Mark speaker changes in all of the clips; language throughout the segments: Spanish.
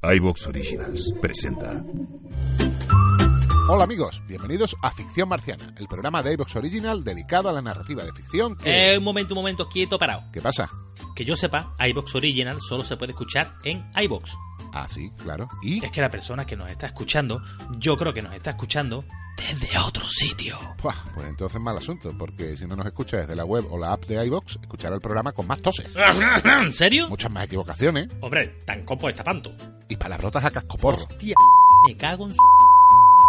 Speaker 1: iVox Originals presenta.
Speaker 2: Hola amigos, bienvenidos a Ficción Marciana, el programa de iVox Original dedicado a la narrativa de ficción que...
Speaker 3: Eh, un momento, un momento, quieto, parado.
Speaker 2: ¿Qué pasa?
Speaker 3: Que yo sepa, iBox Original solo se puede escuchar en iBox.
Speaker 2: Ah, sí, claro. ¿Y?
Speaker 3: Es que la persona que nos está escuchando, yo creo que nos está escuchando desde otro sitio.
Speaker 2: Buah, pues entonces mal asunto, porque si no nos escucha desde la web o la app de iVox, escuchará el programa con más toses.
Speaker 3: ¿En serio?
Speaker 2: Muchas más equivocaciones
Speaker 3: Hombre, tan copo está tanto.
Speaker 2: Y palabrotas a cascoporro.
Speaker 3: Hostia, me cago en su...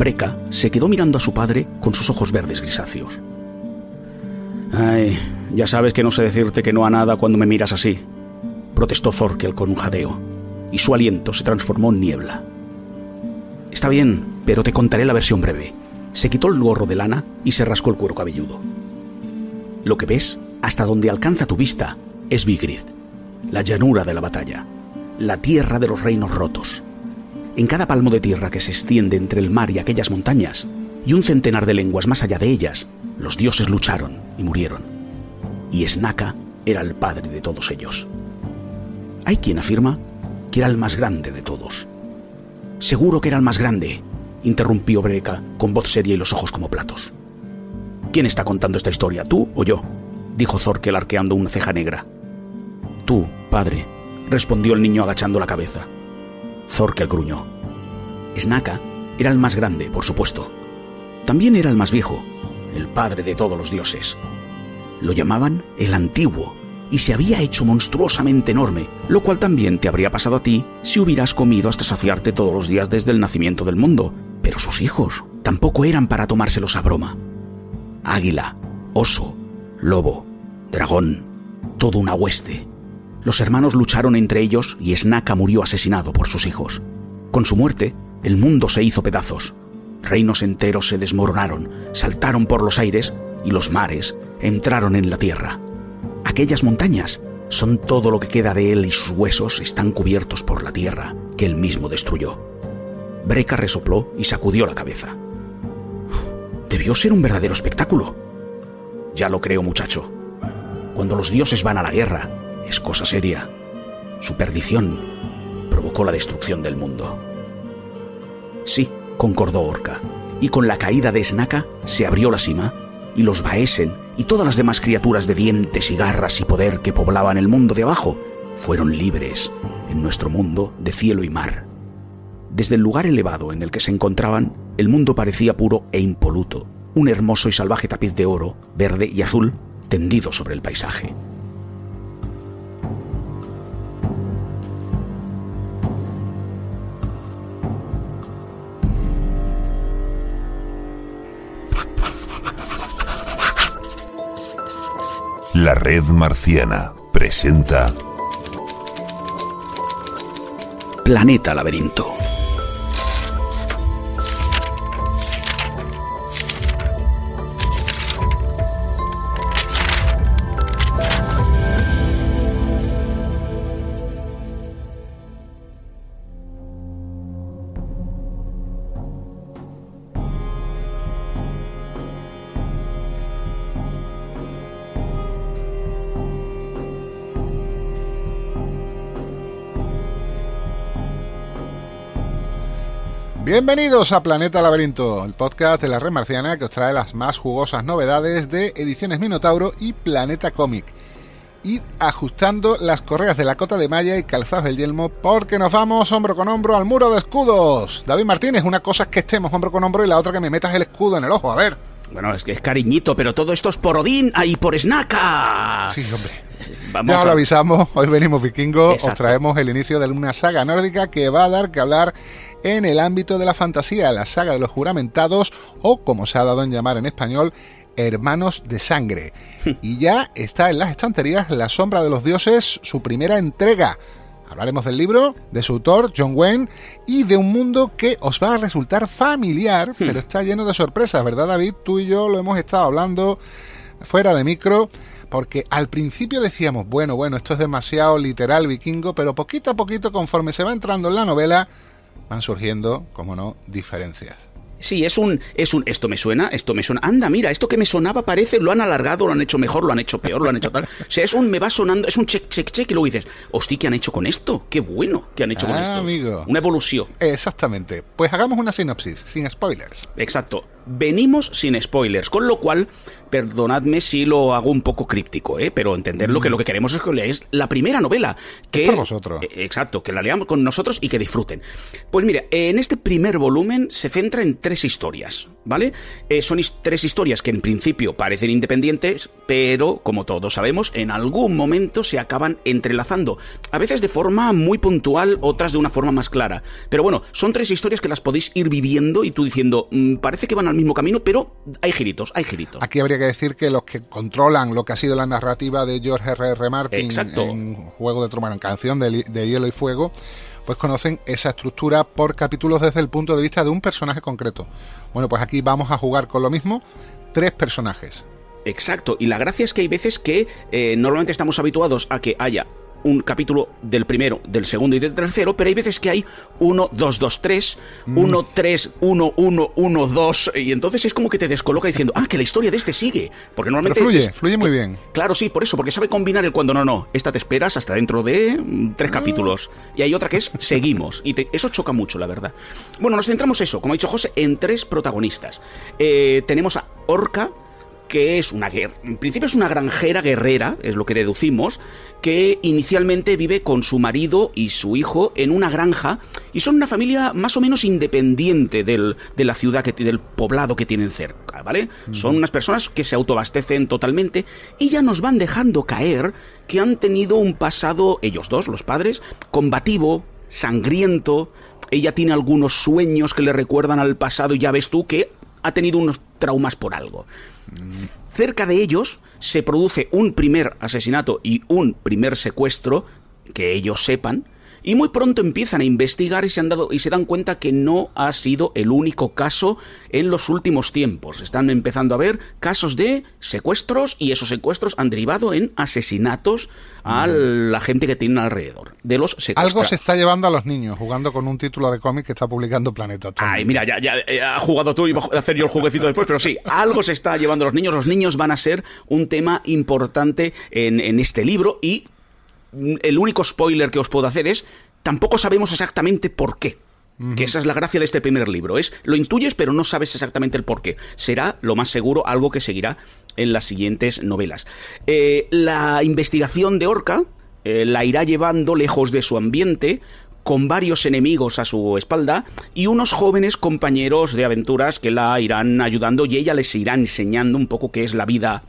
Speaker 4: Breca se quedó mirando a su padre con sus ojos verdes grisáceos. Ay, ya sabes que no sé decirte que no a nada cuando me miras así, protestó Thorkel con un jadeo, y su aliento se transformó en niebla. Está bien, pero te contaré la versión breve. Se quitó el gorro de lana y se rascó el cuero cabelludo. Lo que ves, hasta donde alcanza tu vista, es Vigrid, la llanura de la batalla, la tierra de los reinos rotos. En cada palmo de tierra que se extiende entre el mar y aquellas montañas, y un centenar de lenguas más allá de ellas, los dioses lucharon y murieron. Y Snaka era el padre de todos ellos. Hay quien afirma que era el más grande de todos. Seguro que era el más grande, interrumpió Breca con voz seria y los ojos como platos. ¿Quién está contando esta historia, tú o yo? dijo Zorkel arqueando una ceja negra. Tú, padre, respondió el niño agachando la cabeza. Zorkel gruñó. Snaka era el más grande, por supuesto. También era el más viejo, el padre de todos los dioses. Lo llamaban el antiguo, y se había hecho monstruosamente enorme, lo cual también te habría pasado a ti si hubieras comido hasta saciarte todos los días desde el nacimiento del mundo. Pero sus hijos tampoco eran para tomárselos a broma. Águila, oso, lobo, dragón, toda una hueste. Los hermanos lucharon entre ellos y Snaka murió asesinado por sus hijos. Con su muerte, el mundo se hizo pedazos. Reinos enteros se desmoronaron, saltaron por los aires y los mares entraron en la tierra. Aquellas montañas son todo lo que queda de él y sus huesos están cubiertos por la tierra que él mismo destruyó. Breca resopló y sacudió la cabeza. Debió ser un verdadero espectáculo. Ya lo creo, muchacho. Cuando los dioses van a la guerra, es cosa seria. Su perdición provocó la destrucción del mundo. Sí, concordó Orca, y con la caída de Snaka se abrió la cima, y los Baesen y todas las demás criaturas de dientes y garras y poder que poblaban el mundo de abajo fueron libres en nuestro mundo de cielo y mar. Desde el lugar elevado en el que se encontraban, el mundo parecía puro e impoluto, un hermoso y salvaje tapiz de oro, verde y azul tendido sobre el paisaje.
Speaker 1: La Red Marciana presenta
Speaker 4: Planeta Laberinto.
Speaker 2: Bienvenidos a Planeta Laberinto, el podcast de la red marciana que os trae las más jugosas novedades de Ediciones Minotauro y Planeta Cómic. Id ajustando las correas de la cota de malla y calzados el yelmo porque nos vamos hombro con hombro al muro de escudos. David Martínez, una cosa es que estemos hombro con hombro y la otra que me metas el escudo en el ojo, a ver.
Speaker 4: Bueno, es que es cariñito, pero todo esto es por Odín y por Snaka.
Speaker 2: Sí, hombre. ya os lo avisamos, hoy venimos vikingo, os traemos el inicio de una saga nórdica que va a dar que hablar en el ámbito de la fantasía, la saga de los juramentados o, como se ha dado en llamar en español, Hermanos de Sangre. y ya está en las estanterías La Sombra de los Dioses, su primera entrega. Hablaremos del libro, de su autor, John Wayne, y de un mundo que os va a resultar familiar, hmm. pero está lleno de sorpresas, ¿verdad David? Tú y yo lo hemos estado hablando fuera de micro, porque al principio decíamos, bueno, bueno, esto es demasiado literal vikingo, pero poquito a poquito, conforme se va entrando en la novela, van surgiendo, como no, diferencias.
Speaker 4: Sí, es un, es un, esto me suena, esto me suena, anda, mira, esto que me sonaba parece, lo han alargado, lo han hecho mejor, lo han hecho peor, lo han hecho tal. O sea, es un, me va sonando, es un check, check, check, y luego dices, hostia, ¿qué han hecho con esto? Qué bueno que han hecho con
Speaker 2: ah,
Speaker 4: esto.
Speaker 2: amigo.
Speaker 4: Una evolución.
Speaker 2: Exactamente. Pues hagamos una sinopsis, sin spoilers.
Speaker 4: Exacto. Venimos sin spoilers, con lo cual perdonadme si lo hago un poco críptico, ¿eh? pero entenderlo que lo que queremos es que leáis la primera novela. Que,
Speaker 2: por vosotros.
Speaker 4: Eh, exacto, que la leamos con nosotros y que disfruten. Pues mira, en este primer volumen se centra en tres historias, ¿vale? Eh, son tres historias que en principio parecen independientes, pero como todos sabemos, en algún momento se acaban entrelazando. A veces de forma muy puntual, otras de una forma más clara. Pero bueno, son tres historias que las podéis ir viviendo y tú diciendo, mm, parece que van al mismo camino, pero hay giritos, hay giritos.
Speaker 2: Aquí habría que decir que los que controlan lo que ha sido la narrativa de George R. R. Martin en Juego de Truman, en Canción de, de Hielo y Fuego, pues conocen esa estructura por capítulos desde el punto de vista de un personaje concreto. Bueno, pues aquí vamos a jugar con lo mismo, tres personajes.
Speaker 4: Exacto, y la gracia es que hay veces que eh, normalmente estamos habituados a que haya un capítulo del primero, del segundo y del tercero, pero hay veces que hay 1, 2, 2, 3, 1, 3, 1, 1, 1, 2, y entonces es como que te descoloca diciendo, ah, que la historia de este sigue. Porque normalmente.
Speaker 2: fluye, fluye muy bien.
Speaker 4: Claro, sí, por eso, porque sabe combinar el cuando no, no. Esta te esperas hasta dentro de mm, tres ah. capítulos. Y hay otra que es seguimos. Y eso choca mucho, la verdad. Bueno, nos centramos eso, como ha dicho José, en tres protagonistas. Eh, tenemos a Orca que es una en principio es una granjera guerrera, es lo que deducimos, que inicialmente vive con su marido y su hijo en una granja y son una familia más o menos independiente del, de la ciudad, que, del poblado que tienen cerca, ¿vale? Son unas personas que se autoabastecen totalmente y ya nos van dejando caer que han tenido un pasado, ellos dos, los padres, combativo, sangriento, ella tiene algunos sueños que le recuerdan al pasado y ya ves tú que ha tenido unos traumas por algo. Cerca de ellos se produce un primer asesinato y un primer secuestro, que ellos sepan, y muy pronto empiezan a investigar y se, han dado, y se dan cuenta que no ha sido el único caso en los últimos tiempos. Están empezando a ver casos de secuestros y esos secuestros han derivado en asesinatos a la gente que tienen alrededor. De los
Speaker 2: Algo se está llevando a los niños jugando con un título de cómic que está publicando Planeta.
Speaker 4: Ay, mira, ya, ya, ha jugado tú y voy a hacer yo el jueguecito después, pero sí, algo se está llevando a los niños. Los niños van a ser un tema importante en, en este libro y el único spoiler que os puedo hacer es, tampoco sabemos exactamente por qué. Que esa es la gracia de este primer libro. Es lo intuyes, pero no sabes exactamente el por qué. Será, lo más seguro, algo que seguirá en las siguientes novelas. Eh, la investigación de Orca eh, la irá llevando lejos de su ambiente, con varios enemigos a su espalda y unos jóvenes compañeros de aventuras que la irán ayudando y ella les irá enseñando un poco qué es la vida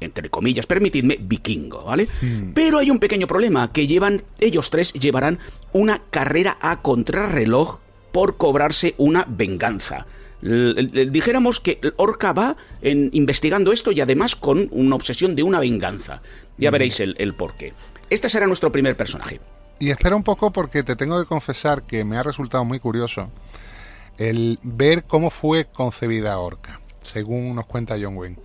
Speaker 4: entre comillas, permitidme, vikingo, ¿vale? Hmm. Pero hay un pequeño problema, que llevan, ellos tres llevarán una carrera a contrarreloj por cobrarse una venganza. dijéramos que Orca va en, investigando esto y además con una obsesión de una venganza. Ya hmm. veréis el, el porqué. Este será nuestro primer personaje.
Speaker 2: Y espera un poco porque te tengo que confesar que me ha resultado muy curioso el ver cómo fue concebida Orca según nos cuenta John Wayne.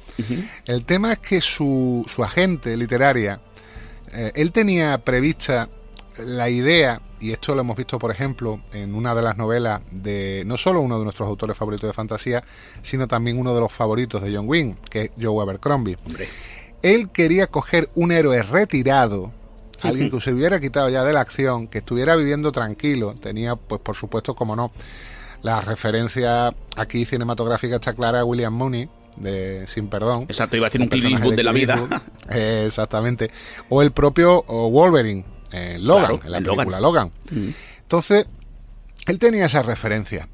Speaker 2: El tema es que su, su agente literaria, eh, él tenía prevista la idea, y esto lo hemos visto, por ejemplo, en una de las novelas de no solo uno de nuestros autores favoritos de fantasía, sino también uno de los favoritos de John Wayne, que es Joe Abercrombie. Él quería coger un héroe retirado, alguien que se hubiera quitado ya de la acción, que estuviera viviendo tranquilo, tenía, pues por supuesto, como no, La referencia aquí cinematográfica está clara a William Mooney, de Sin Perdón.
Speaker 4: Exacto, iba a decir un Clint de, la vida.
Speaker 2: exactamente. O el propio Wolverine, eh, Logan, en la película Logan. Mm. Entonces, él tenía esa referencia.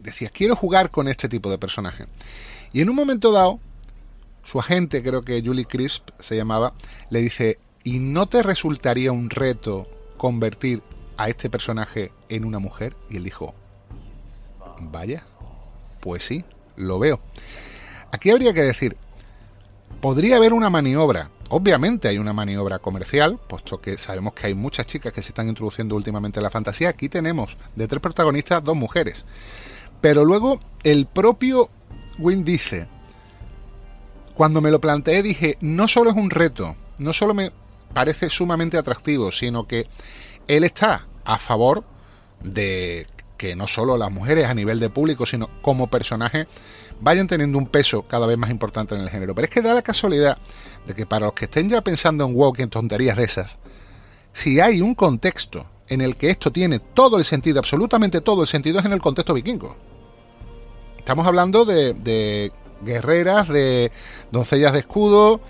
Speaker 2: Decía, quiero jugar con este tipo de personaje. Y en un momento dado, su agente, creo que Julie Crisp se llamaba, le dice, ¿y no te resultaría un reto convertir a este personaje en una mujer? Y él dijo, vaya, pues sí, lo veo. Aquí habría que decir, podría haber una maniobra. Obviamente hay una maniobra comercial, puesto que sabemos que hay muchas chicas que se están introduciendo últimamente en la fantasía. Aquí tenemos de tres protagonistas dos mujeres. Pero luego el propio Win dice, cuando me lo planteé dije, no solo es un reto, no solo me parece sumamente atractivo, sino que él está a favor de que no solo las mujeres a nivel de público, sino como personaje, vayan teniendo un peso cada vez más importante en el género. Pero es que da la casualidad de que para los que estén ya pensando en WoW y en tonterías de esas, si hay un contexto en el que esto tiene todo el sentido, absolutamente todo el sentido, es en el contexto vikingo. Estamos hablando de, de guerreras, de doncellas de escudo.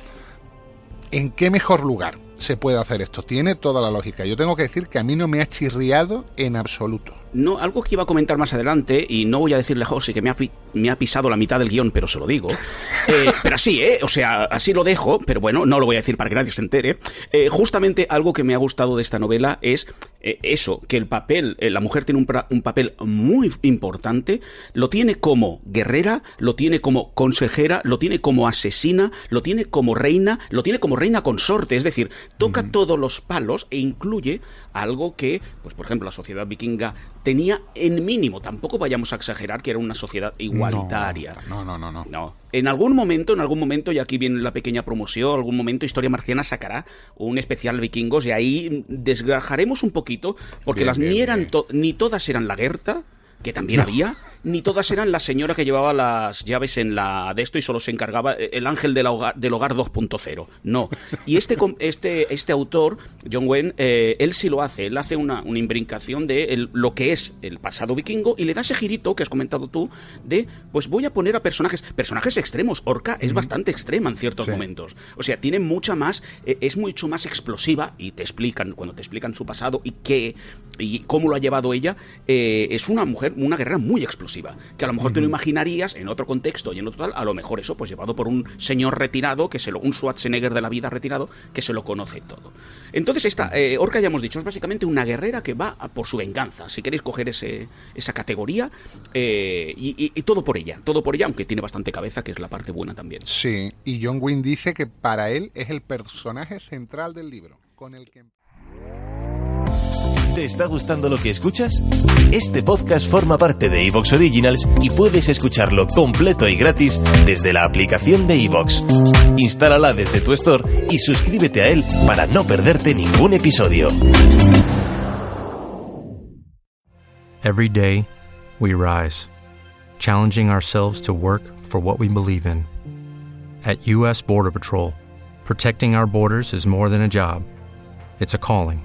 Speaker 2: ¿En qué mejor lugar se puede hacer esto? Tiene toda la lógica. Yo tengo que decir que a mí no me ha chirriado en absoluto.
Speaker 4: No, algo que iba a comentar más adelante, y no voy a decirle a José que me ha, me ha pisado la mitad del guion, pero se lo digo. Eh, pero así, ¿eh? O sea, así lo dejo, pero bueno, no lo voy a decir para que nadie se entere. Eh, justamente algo que me ha gustado de esta novela es eh, eso, que el papel, la mujer tiene un, un, papel muy importante, lo tiene como guerrera, lo tiene como consejera, lo tiene como asesina, lo tiene como reina, lo tiene como reina consorte, es decir, toca todos los palos e incluye algo que, pues por ejemplo, la sociedad vikinga tenía en mínimo, tampoco vayamos a exagerar que era una sociedad igualitaria.
Speaker 2: No, no, no, no.
Speaker 4: No. En algún momento, en algún momento, y aquí viene la pequeña promoción, algún momento Historia Marciana sacará un especial vikingos y ahí desgrajaremos un poquito, porque las ni eran ni todas eran la Gerta, que también había, ni todas eran la señora que llevaba las llaves en la de esto y solo se encargaba eh, el ángel del hogar, del hogar 2.0. No. Y este, este, este autor, John Wayne, eh, él sí lo hace. Él hace una, una imbrincación de lo que es el pasado vikingo y le da ese girito que has comentado tú de, pues voy a poner a personajes, personajes extremos. Orca es bastante extrema en ciertos momentos. O sea, tiene mucha más, eh, es mucho más explosiva y te explican, cuando te explican su pasado y qué, y cómo lo ha llevado ella, es una mujer, una guerrera muy explosiva que a lo mejor te lo imaginarías en otro contexto y en otro tal, a lo mejor eso, pues llevado por un señor retirado, que se lo, un Schwarzenegger de la vida retirado, que se lo conoce todo. Entonces, esta eh, Orca, ya hemos dicho, es básicamente una guerrera que va por su venganza. Si queréis coger ese, esa categoría, eh, y, y, todo por ella, todo por ella, aunque tiene bastante cabeza, que es la parte buena también.
Speaker 2: Sí, y John Wynne dice que para él es el personaje central del libro, con el que...
Speaker 5: ¿Te está gustando lo que escuchas? Este podcast forma parte de Evox Originals y puedes escucharlo completo y gratis desde la aplicación de Evox. Instálala desde tu store y suscríbete a él para no perderte ningún episodio.
Speaker 6: Every day, we rise, challenging ourselves to work for what we believe in. At U.S. Border Patrol, protecting our borders is more than a job, it's a calling.